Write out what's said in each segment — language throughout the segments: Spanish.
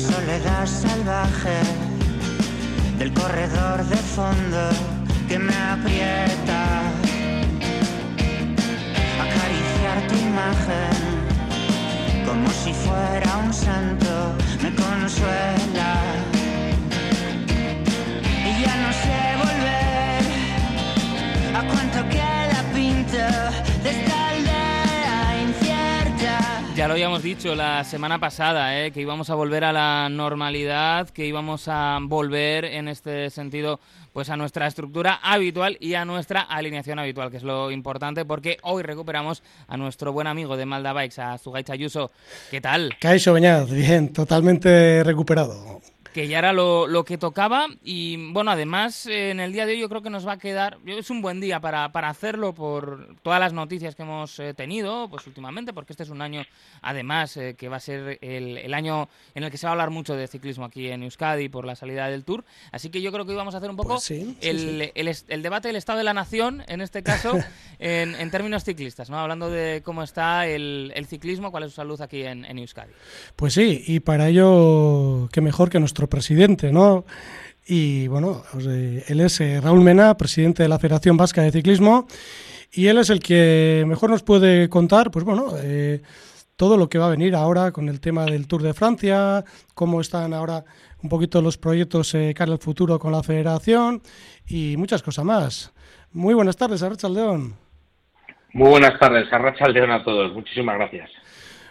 soledad salvaje del corredor de fondo que me aprieta. Acariciar tu imagen como si fuera un santo me consuela. Y ya no sé volver a cuánto queda habíamos dicho la semana pasada, ¿eh? que íbamos a volver a la normalidad, que íbamos a volver en este sentido pues a nuestra estructura habitual y a nuestra alineación habitual, que es lo importante, porque hoy recuperamos a nuestro buen amigo de Malda Bikes, a Zugay Chayuso. ¿Qué tal? Caixo Beñaz, bien, totalmente recuperado que ya era lo, lo, que tocaba y bueno, además en el día de hoy yo creo que nos va a quedar, es un buen día para, para hacerlo por todas las noticias que hemos eh, tenido pues últimamente, porque este es un año además eh, que va a ser el, el, año en el que se va a hablar mucho de ciclismo aquí en Euskadi por la salida del Tour, así que yo creo que hoy vamos a hacer un poco Pues sí, el, sí. El, el debate del estado de la nación, en este caso, en, en términos ciclistas, ¿no? hablando de cómo está el, el ciclismo, cuál es su salud aquí en, en Euskadi. Pues sí, y para ello, qué mejor que nuestro presidente, ¿no? Y bueno, pues, eh, él es eh, Raúl Mena, presidente de la Federación Vasca de Ciclismo, y él es el que mejor nos puede contar, pues bueno, eh, todo lo que va a venir ahora con el tema del Tour de Francia, cómo están ahora un poquito los proyectos eh, cara al futuro con la Federación y muchas cosas más. Muy buenas tardes, Arracha León. Muy buenas tardes, Arracha León a todos. Muchísimas gracias.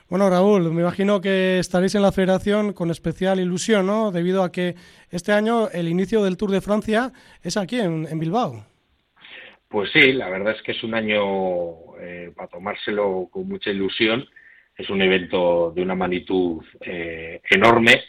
Bueno, Raúl, me imagino que estaréis en la federación con especial ilusión, ¿no? Debido a que este año el inicio del Tour de Francia es aquí, en, Bilbao. Pues sí, la verdad es que es un año eh, para tomárselo con mucha ilusión. Es un evento de una magnitud eh, enorme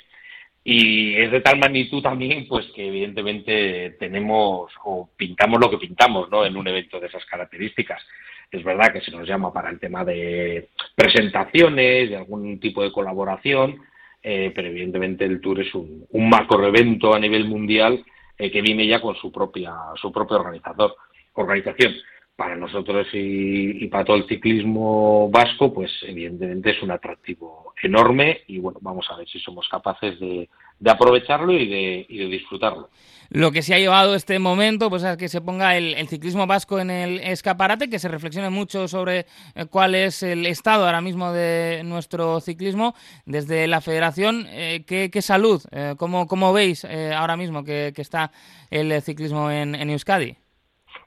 y es de tal magnitud también, pues que evidentemente tenemos o pintamos lo que pintamos, ¿no? En un evento de esas características. Es verdad que se nos llama para el tema de presentaciones, de algún tipo de colaboración, eh, pero evidentemente el Tour es un, un macro evento a nivel mundial eh, que viene ya con su propia su propio organizador organización. Para nosotros y, para todo el ciclismo vasco, pues evidentemente es un atractivo enorme y bueno, vamos a ver si somos capaces de, de aprovecharlo y de, y de, disfrutarlo. Lo que se ha llevado este momento, pues es que se ponga el, ciclismo vasco en el escaparate, que se reflexione mucho sobre eh, cuál es el estado ahora mismo de nuestro ciclismo desde la federación. Eh, ¿qué, ¿qué, salud? Eh, ¿cómo, ¿cómo, veis eh, ahora mismo que, está el ciclismo en Euskadi?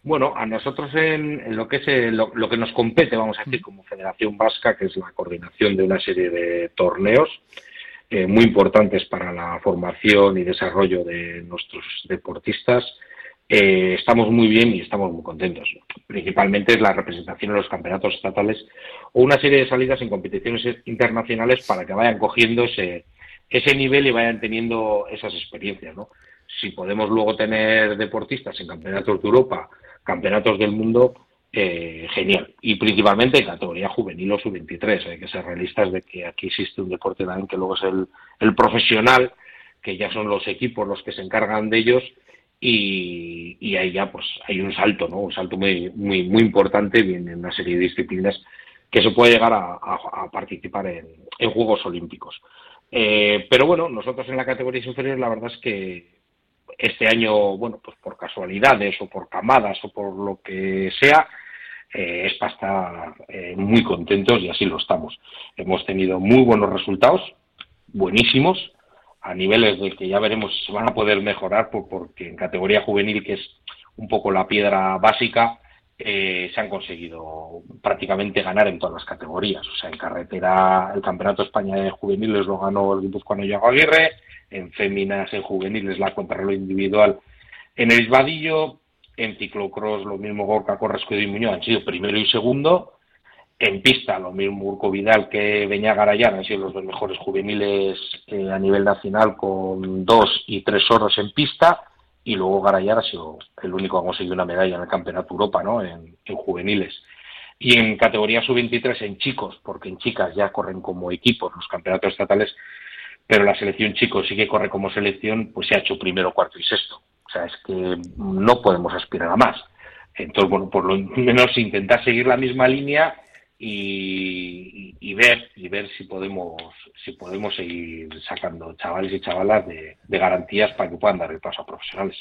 Bueno, a nosotros en, en lo que es el, lo, lo, que nos compete, vamos a decir, como Federación Vasca, que es la coordinación de una serie de torneos eh, muy importantes para la formación y desarrollo de nuestros deportistas, eh, estamos muy bien y estamos muy contentos. Principalmente es la representación en los campeonatos estatales o una serie de salidas en competiciones internacionales para que vayan cogiendo ese, ese nivel y vayan teniendo esas experiencias, ¿no? Si podemos luego tener deportistas en campeonatos de Europa, campeonatos del mundo, eh, genial. Y principalmente en categoría juvenil o sub-23. Hay que ser realistas de que aquí existe un deporte también que luego es el, el, profesional, que ya son los equipos los que se encargan de ellos. Y, y ahí ya pues hay un salto, ¿no? Un salto muy, muy, muy importante en una serie de disciplinas que se puede llegar a, a, a participar en, en, Juegos Olímpicos. Eh, pero bueno, nosotros en la categoría inferior la verdad es que este año, bueno, pues por casualidades o por camadas o por lo que sea, eh, es para estar eh, muy contentos y así lo estamos. Hemos tenido muy buenos resultados, buenísimos, a niveles de que ya veremos si se van a poder mejorar, por, porque en categoría juvenil, que es un poco la piedra básica, eh, se han conseguido prácticamente ganar en todas las categorías. O sea, en carretera, el Campeonato España de Juveniles lo ganó el Guipuzcoano Yago Aguirre, en féminas, en juveniles, la contrarreloj individual en el Isbadillo, en ciclocross lo mismo Gorka Correscudo y Muñoz han sido primero y segundo, en pista lo mismo Urco Vidal que Beñá Garayán han sido los dos mejores juveniles eh, a nivel nacional con dos y tres oros en pista y luego Garayán ha sido el único que ha conseguido una medalla en el Campeonato Europa, ¿no? En, en juveniles. Y en categoría sub-23 en chicos, porque en chicas ya corren como equipos los campeonatos estatales, pero la selección chicos sí que corre como selección, pues se ha hecho primero, cuarto y sexto. O sea, es que no podemos aspirar a más. Entonces, bueno, por lo menos intentar seguir la misma línea y, ver y ver si podemos si podemos seguir sacando chavales y chavalas de, garantías para que puedan dar el paso a profesionales.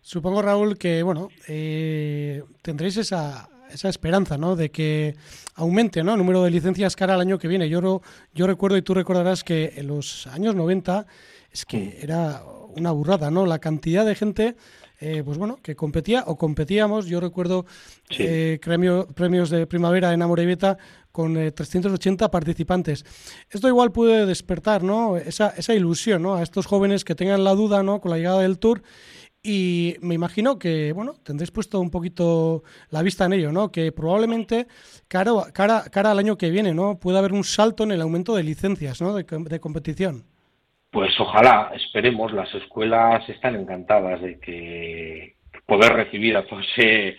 Supongo, Raúl, que bueno eh, tendréis esa, esa esperanza, ¿no? De que aumente, ¿no? El número de licencias cara al año que viene. Yo, yo recuerdo y tú recordarás que en los años 90 es que mm. era una burrada, ¿no? La cantidad de gente eh, pues bueno, que competía o competíamos. Yo recuerdo eh, premios de primavera en Amorebieta con 380 eh, participantes. Esto igual puede despertar ¿no? esa, esa ilusión ¿no? a estos jóvenes que tengan la duda ¿no? con la llegada del Tour y me imagino que, bueno, tendréis puesto un poquito la vista en ello, ¿no? Que probablemente cara, cara, cara al año que viene, ¿no? Puede haber un salto en el aumento de licencias, ¿no? de competición. Pues ojalá, esperemos, las escuelas están encantadas de que poder recibir a todo ese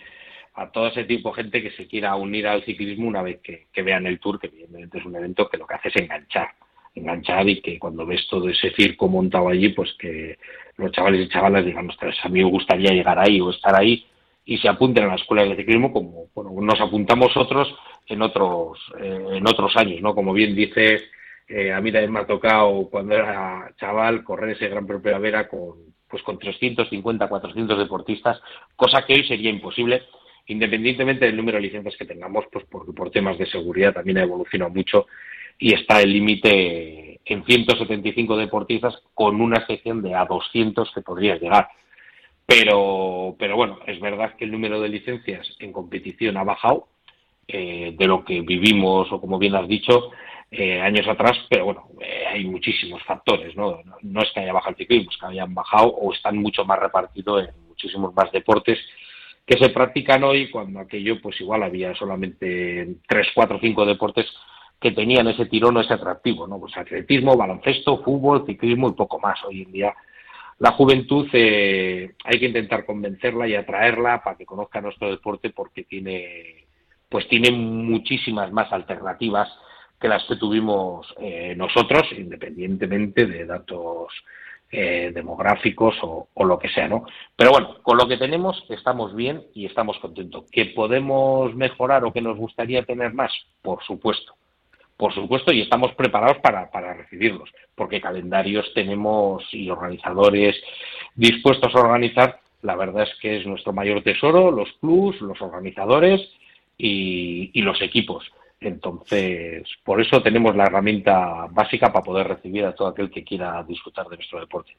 a todo ese tipo de gente que se quiera unir al ciclismo una vez que, vean el tour, que evidentemente es un evento que lo que hace es enganchar, enganchar y que cuando ves todo ese circo montado allí, pues que los chavales y chavalas digan, ostras, a mí me gustaría llegar ahí o estar ahí y se apunten a la escuela de ciclismo como bueno, nos apuntamos otros en otros eh, en otros años, ¿no? Como bien dices, eh, a mí también me ha tocado cuando era chaval correr ese Gran Premio Primavera con, pues con 350, 400 deportistas, cosa que hoy sería imposible, independientemente del número de licencias que tengamos, pues porque por temas de seguridad también ha evolucionado mucho y está el límite en 175 deportistas con una sección de a 200 que podría llegar. Pero, pero bueno, es verdad que el número de licencias en competición ha bajado eh, de lo que vivimos o como bien has dicho, eh, años atrás, pero bueno, eh, hay muchísimos factores, ¿no? ¿no? es que haya bajado el ciclismo, es que hayan bajado o están mucho más repartidos en muchísimos más deportes que se practican hoy, cuando aquello, pues igual había solamente tres, cuatro, cinco deportes que tenían ese tirón o ese atractivo, ¿no? Pues atletismo, baloncesto, fútbol, ciclismo y poco más. Hoy en día la juventud eh, hay que intentar convencerla y atraerla para que conozca nuestro deporte porque tiene pues tiene muchísimas más alternativas que las que tuvimos eh, nosotros, independientemente de datos eh, demográficos o, lo que sea, ¿no? Pero bueno, con lo que tenemos estamos bien y estamos contentos. ¿Que podemos mejorar o que nos gustaría tener más? Por supuesto, por supuesto, y estamos preparados para, para recibirlos, porque calendarios tenemos y organizadores dispuestos a organizar. La verdad es que es nuestro mayor tesoro, los clubs, los organizadores y, y los equipos. Entonces, por eso tenemos la herramienta básica para poder recibir a todo aquel que quiera disfrutar de nuestro deporte.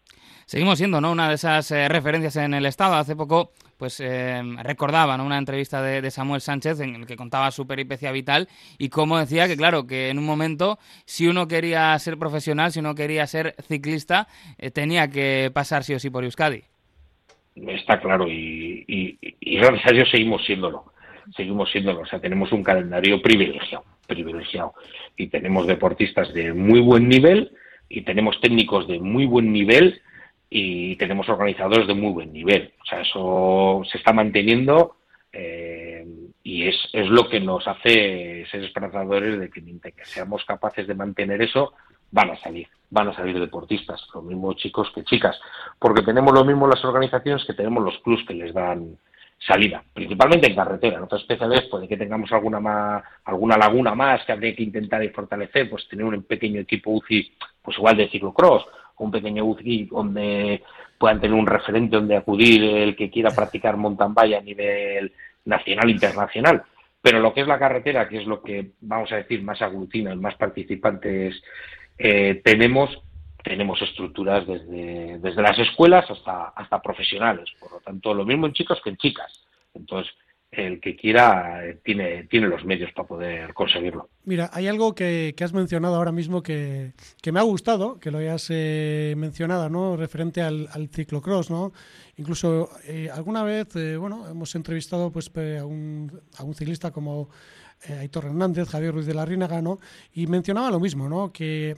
Seguimos siendo ¿no? una de esas eh, referencias en el Estado. Hace poco pues eh, recordaba una entrevista de, Samuel Sánchez en el que contaba su peripecia vital y cómo decía que, claro, que en un momento, si uno quería ser profesional, si uno quería ser ciclista, eh, tenía que pasar sí o sí por Euskadi. Está claro y, y gracias a Dios seguimos siéndolo seguimos siendo, o sea, tenemos un calendario privilegiado, privilegiado. Y tenemos deportistas de muy buen nivel y tenemos técnicos de muy buen nivel y tenemos organizadores de muy buen nivel. O sea, eso se está manteniendo eh, y es, es lo que nos hace ser esperanzadores de que, de que seamos capaces de mantener eso, van a salir, van a salir deportistas, los mismos chicos que chicas, porque tenemos lo mismo las organizaciones que tenemos los clubs que les dan salida, principalmente en carretera. En otras especiales puede que tengamos alguna más, alguna laguna más que habría que intentar fortalecer, pues tener un pequeño equipo UCI, pues igual de ciclocross, un pequeño UCI donde puedan tener un referente donde acudir el que quiera practicar mountain bike a nivel nacional internacional. Pero lo que es la carretera, que es lo que vamos a decir más aglutina más participantes eh, tenemos, tenemos estructuras desde, desde las escuelas hasta, hasta profesionales, por lo tanto, lo mismo en chicos que en chicas. Entonces, el que quiera eh, tiene, tiene los medios para poder conseguirlo. Mira, hay algo que, has mencionado ahora mismo que, me ha gustado, que lo hayas eh, mencionado, ¿no? Referente al, ciclocross, ¿no? Incluso eh, alguna vez, bueno, hemos entrevistado pues a un, a un ciclista como Aitor Hernández, Javier Ruiz de la Rínaga, ¿no? Y mencionaba lo mismo, ¿no? Que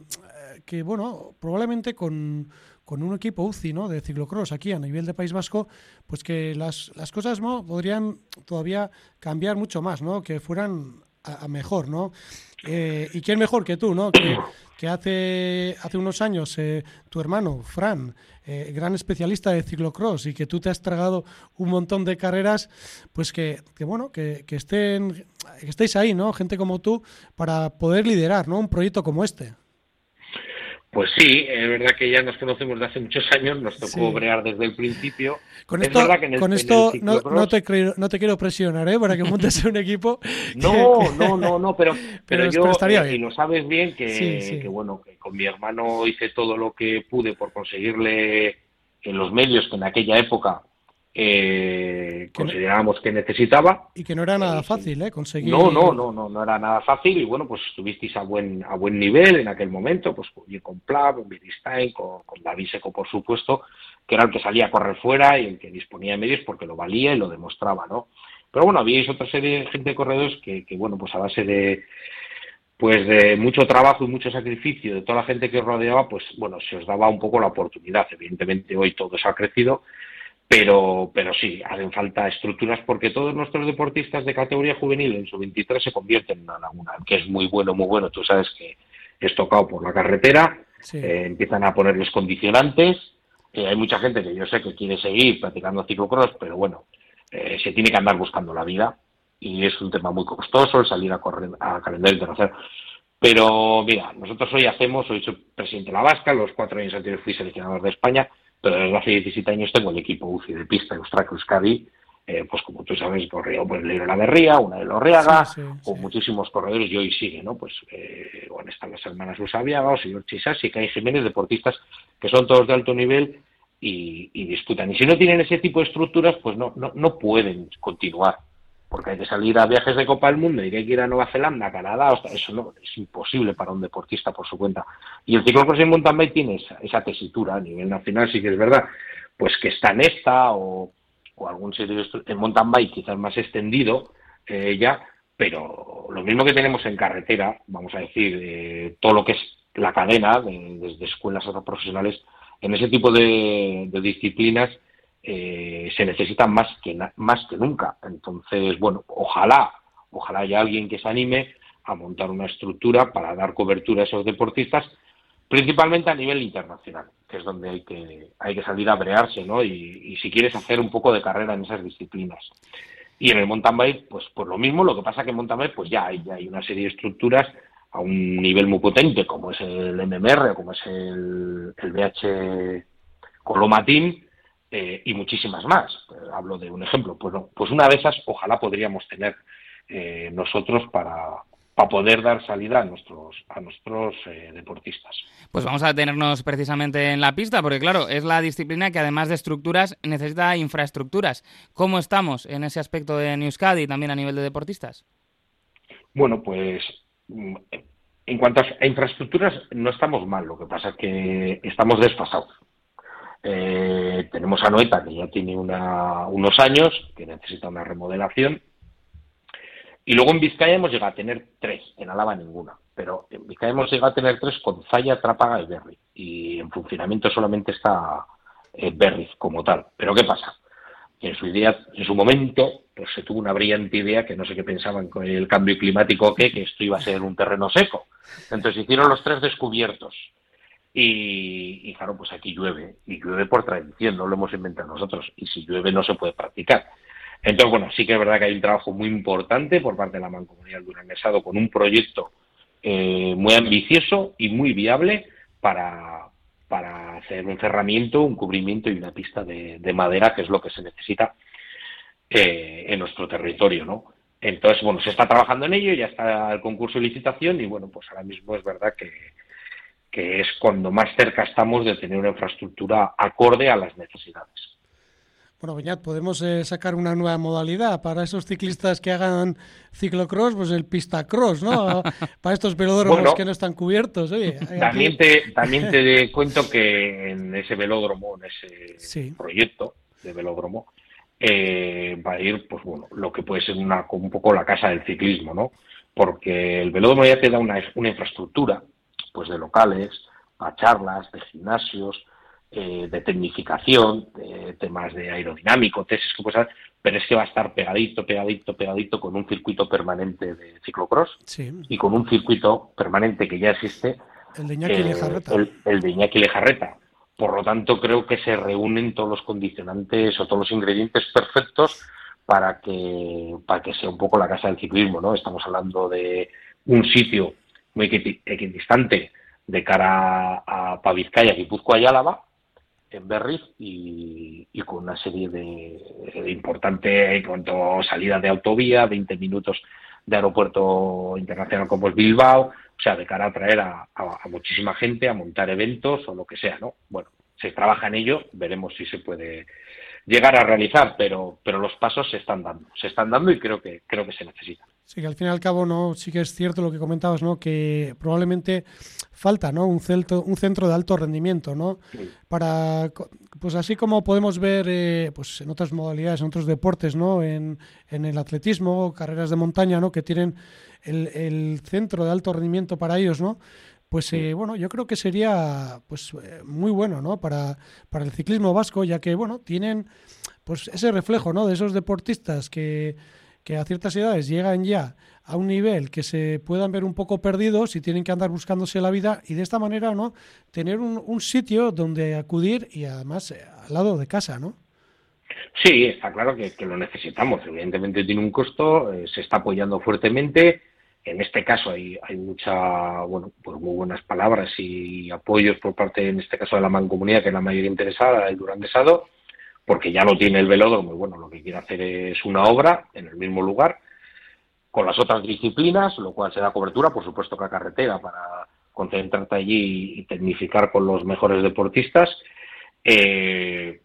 que, bueno, probablemente con, un equipo UCI ¿no? de ciclocross aquí a nivel de País Vasco, pues que las, las cosas ¿no? podrían todavía cambiar mucho más, ¿no? que fueran a, mejor, ¿no? Eh, ¿Y quién mejor que tú, no? Que, que hace, hace unos años eh, tu hermano, Fran, eh, gran especialista de ciclocross y que tú te has tragado un montón de carreras, pues que, que bueno, que, que, estén, que estéis ahí, ¿no? Gente como tú, para poder liderar, ¿no? Un proyecto como este. Pues sí, es verdad que ya nos conocemos de hace muchos años, nos tocó brear desde el principio. Con esto, con esto no, no, te no te quiero presionar, ¿eh? Para que montes un equipo. no, no, no, no, pero, pero, yo, estaría eh, y lo sabes bien, que, que, bueno, que con mi hermano hice todo lo que pude por conseguirle en los medios que en aquella época eh, considerábamos que necesitaba. Y que no era nada fácil, ¿eh? Conseguir... No, no, no, no, no era nada fácil y bueno, pues estuvisteis a buen, a buen nivel en aquel momento, pues con Plav, con Biristain, con, con David Seco, por supuesto, que era el que salía a correr fuera y el que disponía de medios porque lo valía y lo demostraba, ¿no? Pero bueno, habíais otra serie de gente de corredores que, que bueno, pues a base de pues de mucho trabajo y mucho sacrificio de toda la gente que os rodeaba, pues bueno, se os daba un poco la oportunidad. Evidentemente hoy todo eso ha crecido, pero, pero sí, hacen falta estructuras porque todos nuestros deportistas de categoría juvenil en su 23 se convierten en una laguna, que es muy bueno, muy bueno. Tú sabes que es tocado por la carretera, eh, empiezan a ponerles condicionantes. Eh, hay mucha gente que yo sé que quiere seguir practicando ciclocross, pero bueno, eh, se tiene que andar buscando la vida y es un tema muy costoso el salir a correr a calendario internacional. Pero mira, nosotros hoy hacemos, hoy soy presidente de la Vasca, los cuatro años anteriores fui seleccionador de España, pero desde hace 17 años tengo el equipo UCI de pista de Eustraco Euskadi, eh, pues como tú sabes, corrió pues Leiro La Berría, una de Lorriaga, con muchísimos corredores y hoy sigue, ¿no? Pues eh, bueno, están las hermanas Usabiaga, señor Chisas y Kai Jiménez, deportistas que son todos de alto nivel y, y, disputan. Y si no tienen ese tipo de estructuras, pues no, no, no pueden continuar porque hay que salir a viajes de Copa del Mundo y hay que ir a Nueva Zelanda, Canadá, eso no, es imposible para un deportista por su cuenta. Y el ciclocross en mountain bike tiene esa, tesitura a nivel nacional, sí que es verdad, pues que está en esta o, algún sitio en mountain bike quizás más extendido eh, ya, pero lo mismo que tenemos en carretera, vamos a decir, eh, todo lo que es la cadena, desde escuelas hasta profesionales, en ese tipo de disciplinas, eh, se necesitan más que, más que nunca. Entonces, bueno, ojalá, ojalá haya alguien que se anime a montar una estructura para dar cobertura a esos deportistas, principalmente a nivel internacional, que es donde hay que, hay que salir a brearse, ¿no? Y, si quieres hacer un poco de carrera en esas disciplinas. Y en el mountain bike, pues, pues lo mismo, lo que pasa que en mountain bike, pues ya hay, ya hay una serie de estructuras a un nivel muy potente, como es el MMR, como es el, el BH Colomatín, eh, y muchísimas más. Eh, hablo de un ejemplo. Pues, pues una de esas ojalá podríamos tener eh, nosotros para, para poder dar salida a nuestros a nuestros deportistas. Pues vamos a tenernos precisamente en la pista, porque claro, es la disciplina que además de estructuras necesita infraestructuras. ¿Cómo estamos en ese aspecto de Euskadi y también a nivel de deportistas? Bueno, pues mm, en cuanto a infraestructuras no estamos mal, lo que pasa es que estamos desfasados. Eh, tenemos a Noeta, que ya tiene unos años, que necesita una remodelación. Y luego en Vizcaya hemos llegado a tener tres, en Álava ninguna. Pero en Vizcaya hemos llegado a tener tres con Zaya, Trápaga y Berry. Y en funcionamiento solamente está eh, Berry como tal. Pero ¿qué pasa? Que en su idea, en su momento, pues se tuvo una brillante idea que no sé qué pensaban con el cambio climático que, que esto iba a ser un terreno seco. Entonces hicieron los tres descubiertos y, claro, pues aquí llueve, y llueve por tradición, no lo hemos inventado nosotros, y si llueve no se puede practicar. Entonces, bueno, sí que es verdad que hay un trabajo muy importante por parte de la Mancomunidad Duranguesado con un proyecto eh, muy ambicioso y muy viable para, para hacer un cerramiento, un cubrimiento y una pista de, madera, que es lo que se necesita eh, en nuestro territorio, ¿no? Entonces, bueno, se está trabajando en ello, ya está el concurso de licitación y, bueno, pues ahora mismo es verdad que, que es cuando más cerca estamos de tener una infraestructura acorde a las necesidades. Bueno, Beñat, podemos eh, sacar una nueva modalidad para esos ciclistas que hagan ciclocross, pues el pista cross, ¿no? para estos velódromos que no están cubiertos. también, te, también te cuento que en ese velódromo, en ese proyecto de velódromo, eh, va a ir, pues bueno, lo que puede ser una, un poco la casa del ciclismo, ¿no? Porque el velódromo ya te da una, una infraestructura pues de locales, a charlas, de gimnasios, eh, de tecnificación, de temas de aerodinámico, tesis que puedes pero es que va a estar pegadito, pegadito, pegadito con un circuito permanente de ciclocross y con un circuito permanente que ya existe, el de Iñaki Lejarreta. El, de Iñaki Lejarreta. Por lo tanto, creo que se reúnen todos los condicionantes o todos los ingredientes perfectos para que, para que sea un poco la casa del ciclismo, ¿no? Estamos hablando de un sitio muy equidistante de cara a Pavizcaya, Guipúzcoa y Álava, en Berriz y, con una serie de, de importante salida de autovía, 20 minutos de aeropuerto internacional como es Bilbao, o sea, de cara a atraer a, muchísima gente, a montar eventos o lo que sea, ¿no? Bueno, se trabaja en ello, veremos si se puede llegar a realizar, pero, pero los pasos se están dando, se están dando y creo que, creo que se necesitan. Sí, que al fin y al cabo no, sí que es cierto lo que comentabas, ¿no? Que probablemente falta, ¿no? Un centro, un centro de alto rendimiento, ¿no? Para, pues así como podemos ver, eh, pues en otras modalidades, en otros deportes, ¿no? En, en el atletismo, carreras de montaña, ¿no? Que tienen el, el centro de alto rendimiento para ellos, ¿no? pues eh, bueno, yo creo que sería pues eh, muy bueno, ¿no? Para, para el ciclismo vasco, ya que bueno, tienen pues ese reflejo, ¿no? De esos deportistas que, que a ciertas edades llegan ya a un nivel que se puedan ver un poco perdidos y tienen que andar buscándose la vida y de esta manera, ¿no? Tener un, un sitio donde acudir y además eh, al lado de casa, ¿no? Sí, está claro que, que lo necesitamos. Evidentemente tiene un costo, se está apoyando fuertemente en este caso hay, hay mucha, bueno, pues muy buenas palabras y apoyos por parte, en este caso, de la mancomunidad, que es la mayoría interesada, el Durandesado, porque ya no tiene el velódromo y bueno, lo que quiere hacer es una obra en el mismo lugar, con las otras disciplinas, lo cual se da cobertura, por supuesto que a carretera, para concentrarte allí y tecnificar con los mejores deportistas. Eh,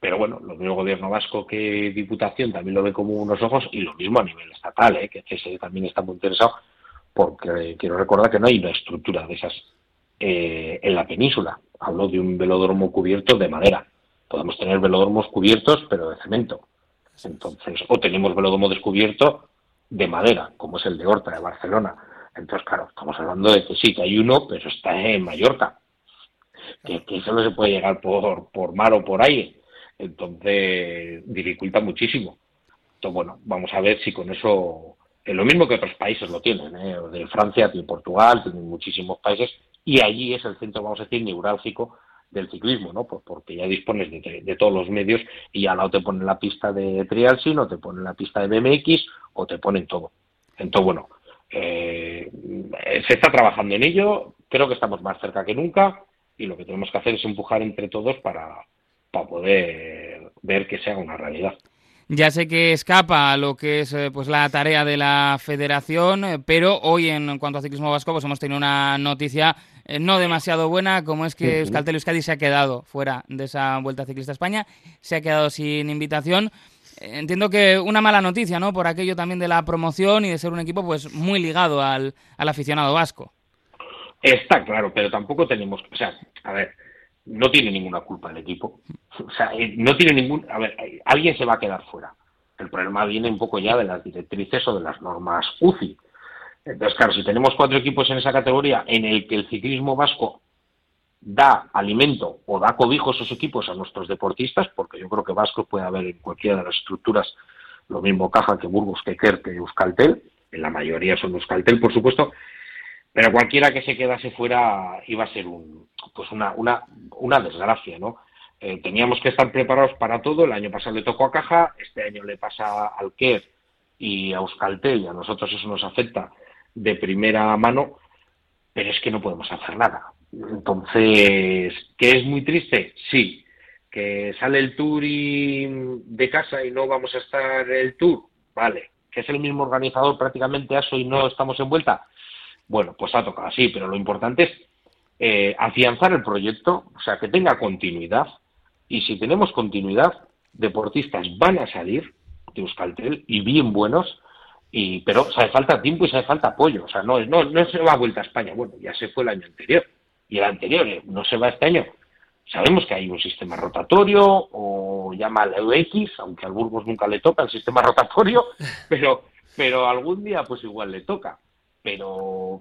pero bueno, lo mismo gobierno vasco que Diputación también lo ve como unos ojos y lo mismo a nivel estatal, ¿eh? que también está muy interesado porque quiero recordar que no hay una estructura de esas eh, en la península. Hablo de un velódromo cubierto de madera. Podemos tener velódromos cubiertos pero de cemento. Entonces, o tenemos velódromo descubierto de madera, como es el de Horta de Barcelona. Entonces, claro, estamos hablando de que sí, que hay uno, pero está en Mallorca. Que, que solo se puede llegar por, por mar o por aire entonces, dificulta muchísimo. Entonces, bueno, vamos a ver si con eso, es lo mismo que otros países lo tienen, ¿eh? de Francia, de Portugal, tienen muchísimos países, y allí es el centro, vamos a decir, neurálgico del ciclismo, ¿no? Pues porque ya dispones de, todos los medios y al lado te ponen la pista de trial o te ponen la pista de BMX o te ponen todo. Entonces, bueno, eh, se está trabajando en ello, creo que estamos más cerca que nunca y lo que tenemos que hacer es empujar entre todos para, para poder ver que sea una realidad. Ya sé que escapa a lo que es eh, pues la tarea de la federación, eh, pero hoy en cuanto a ciclismo vasco pues hemos tenido una noticia eh, no demasiado buena, como es que Euskaltel Euskadi se ha quedado fuera de esa Vuelta Ciclista a España, se ha quedado sin invitación. Entiendo que una mala noticia, ¿no? Por aquello también de la promoción y de ser un equipo pues muy ligado al, al aficionado vasco. Está claro, pero tampoco tenemos, o sea, a ver, no tiene ninguna culpa el equipo. O sea, eh, no tiene ningún. A ver, eh, alguien se va a quedar fuera. El problema viene un poco ya de las directrices o de las normas UCI. Entonces, claro, si tenemos cuatro equipos en esa categoría en el que el ciclismo vasco da alimento o da cobijo a esos equipos a nuestros deportistas, porque yo creo que vasco puede haber en cualquiera de las estructuras lo mismo caja que Burgos, que Kerr, que Euskaltel, en la mayoría son Euskaltel, por supuesto, pero cualquiera que se quedase fuera iba a ser un, pues una, una, una desgracia, ¿no? Eh, teníamos que estar preparados para todo. El año pasado le tocó a Caja, este año le pasa al KER y a Euskaltel, y a nosotros eso nos afecta de primera mano, pero es que no podemos hacer nada. Entonces, ¿que es muy triste? Sí. ¿Que sale el tour y de casa y no vamos a estar el tour? Vale. ¿Que es el mismo organizador prácticamente ASO y no estamos en vuelta? Bueno, pues ha tocado así, pero lo importante es eh, afianzar el proyecto, o sea, que tenga continuidad. Y si tenemos continuidad, deportistas van a salir de Euskaltel y bien buenos, y, pero o hace falta tiempo y hace falta apoyo. O sea, no, no, no se va a vuelta a España. Bueno, ya se fue el año anterior. Y el anterior eh, no se va este año. Sabemos que hay un sistema rotatorio o llama al EUX, aunque al Burgos nunca le toca el sistema rotatorio, pero, pero algún día pues igual le toca pero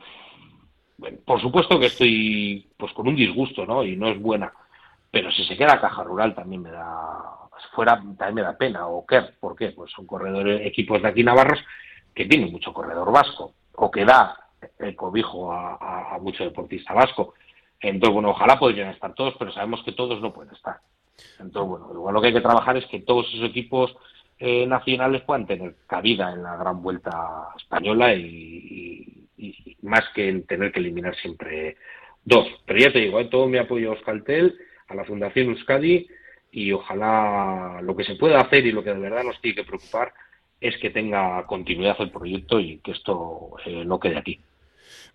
bueno, por supuesto que estoy pues con un disgusto, ¿no? Y no es buena, pero si se queda Caja Rural también me da fuera también me da pena o qué ¿por qué? Pues son corredores equipos de aquí navarros que tienen mucho corredor vasco o que da el cobijo a, a mucho deportista vasco. Entonces, bueno, ojalá podrían estar todos, pero sabemos que todos no pueden estar. Entonces, bueno, igual lo que hay que trabajar es que todos esos equipos eh, nacionales puedan tener cabida en la gran vuelta española y, más que en tener que eliminar siempre dos. Pero ya te digo, eh, todo mi apoyo a Euskaltel, a la Fundación Euskadi y ojalá lo que se pueda hacer y lo que de verdad nos tiene que preocupar es que tenga continuidad el proyecto y que esto eh, no quede aquí.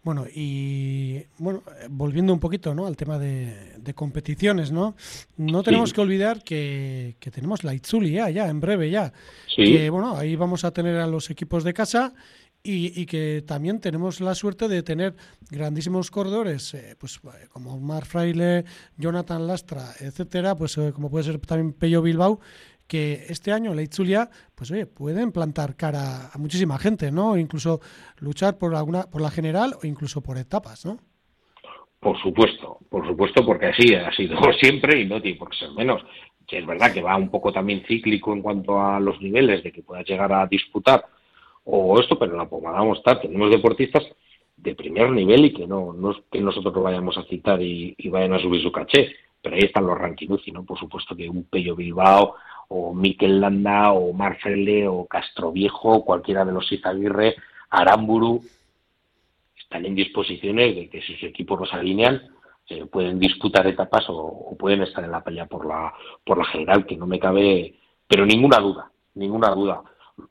Bueno, y bueno, volviendo un poquito ¿no? al tema de, competiciones, ¿no? No tenemos que olvidar que, tenemos la Itzulia ya, en breve ya. Sí. Que bueno, ahí vamos a tener a los equipos de casa y, que también tenemos la suerte de tener grandísimos corredores, eh, pues eh, como Mar Fraile, Jonathan Lastra, etcétera, pues eh, como puede ser también Pello Bilbao, que este año la Itzulia, pues oye, pueden plantar cara a muchísima gente, ¿no? Incluso luchar por alguna, por la general o incluso por etapas, ¿no? Por supuesto, por supuesto, porque así ha sido siempre y no tiene por qué ser menos. Es verdad que va un poco también cíclico en cuanto a los niveles de que puedas llegar a disputar o esto, pero vamos a estar. Tenemos deportistas de primer nivel y que no, no que nosotros lo vayamos a citar y, vayan a subir su caché, pero ahí están los ¿no? Por supuesto que un Pello Bilbao, o Mikel Landa, o Marcele, o Castroviejo, cualquiera de los Izaguirre, Aramburu, están en disposiciones de que si sus equipos los alinean, eh, pueden disputar etapas o, pueden estar en la pelea por la, por la general, que no me cabe, pero ninguna duda, ninguna duda,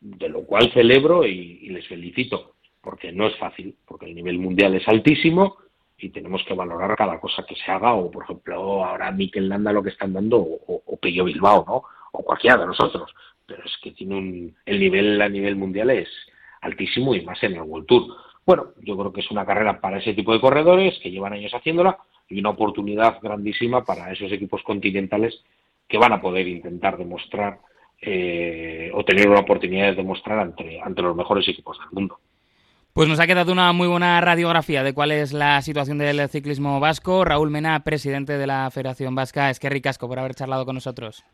de lo cual celebro y, les felicito, porque no es fácil, porque el nivel mundial es altísimo y tenemos que valorar cada cosa que se haga, o por ejemplo ahora Mikel Landa lo que están dando, o, o Bilbao, ¿no? o cualquiera de nosotros, pero es que tiene un, el nivel a nivel mundial es altísimo y más en el World Tour. Bueno, yo creo que es una carrera para ese tipo de corredores que llevan años haciéndola y una oportunidad grandísima para esos equipos continentales que van a poder intentar demostrar eh, o tener una oportunidad de demostrar ante, ante los mejores equipos del mundo. Pues nos ha quedado una muy buena radiografía de cuál es la situación del ciclismo vasco. Raúl Mena, presidente de la Federación Vasca, es que ricasco por haber charlado con nosotros.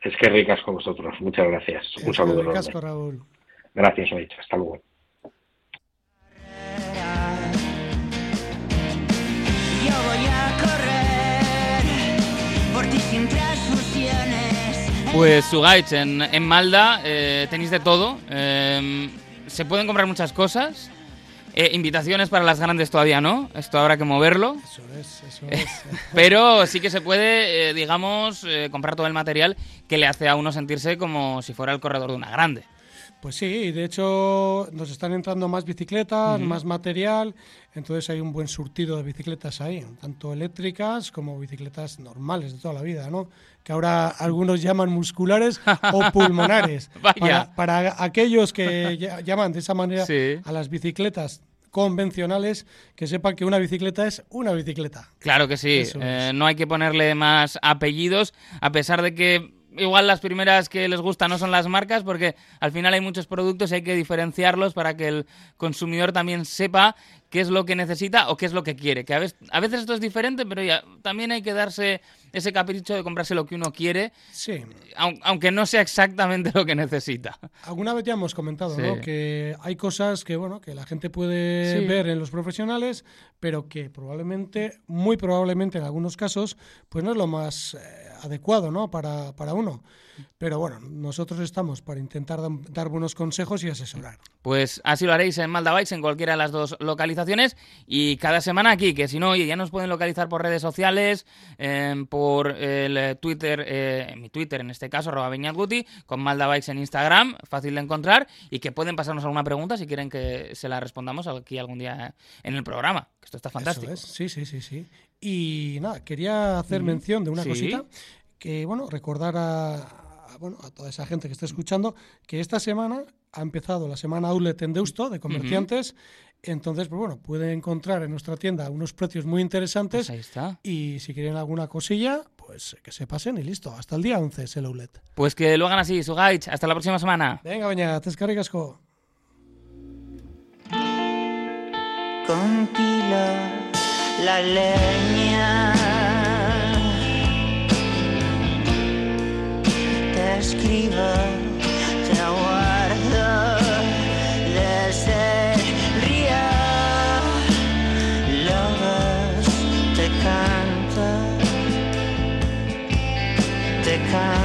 Es que ricas con vosotros. Muchas gracias. Un saludo. Ricasco, Raúl. Gracias, Oich. Hasta luego. Pues Sugaich, en, en Malda eh, tenéis de todo. Eh, se pueden comprar muchas cosas. Eh, invitaciones para las grandes todavía no, esto habrá que moverlo. Eso es, eso es. Pero sí que se puede, eh, digamos, eh, comprar todo el material que le hace a uno sentirse como si fuera el corredor de una grande. Pues sí, de hecho nos están entrando más bicicletas, más material, entonces hay un buen surtido de bicicletas ahí, tanto eléctricas como bicicletas normales de toda la vida, ¿no? Que ahora algunos llaman musculares o pulmonares. Vaya. Para, aquellos que llaman de esa manera a las bicicletas convencionales que sepan que una bicicleta es una bicicleta. Claro que sí, eh, no hay que ponerle más apellidos, a pesar de que igual las primeras que les gustan no son las marcas, porque al final hay muchos productos y hay que diferenciarlos para que el consumidor también sepa qué es lo que necesita o qué es lo que quiere. Que a veces, a veces esto es diferente, pero ya también hay que darse ese capricho de comprarse lo que uno quiere, sí. aunque no sea exactamente lo que necesita. Alguna vez ya hemos comentado ¿no? que hay cosas que bueno que la gente puede ver en los profesionales, pero que probablemente, muy probablemente en algunos casos, pues no es lo más eh, adecuado ¿no? para, para uno. Pero bueno, nosotros estamos para intentar dar buenos consejos y asesorar. Pues así lo haréis en Malda en cualquiera de las dos localizaciones y cada semana aquí, que si no, ya nos pueden localizar por redes sociales, em, por el Twitter, eh, mi Twitter en este caso, arroba Guti, con Malda en Instagram, fácil de encontrar y que pueden pasarnos alguna pregunta si quieren que se la respondamos aquí algún día en el programa, que esto está fantástico. Sí, sí, sí, sí. Y nada, quería hacer mención de una cosita que, bueno, recordar a, bueno, a toda esa gente que está escuchando, que esta semana ha empezado la semana outlet en Deusto de comerciantes. Entonces, pues bueno, pueden encontrar en nuestra tienda unos precios muy interesantes. Pues ahí está. Y si quieren alguna cosilla, pues que se pasen y listo. Hasta el día 11 es el outlet. Pues que lo hagan así, Sugaich. Hasta la próxima semana. Venga, baña, te casco. La leña. Te escribo. find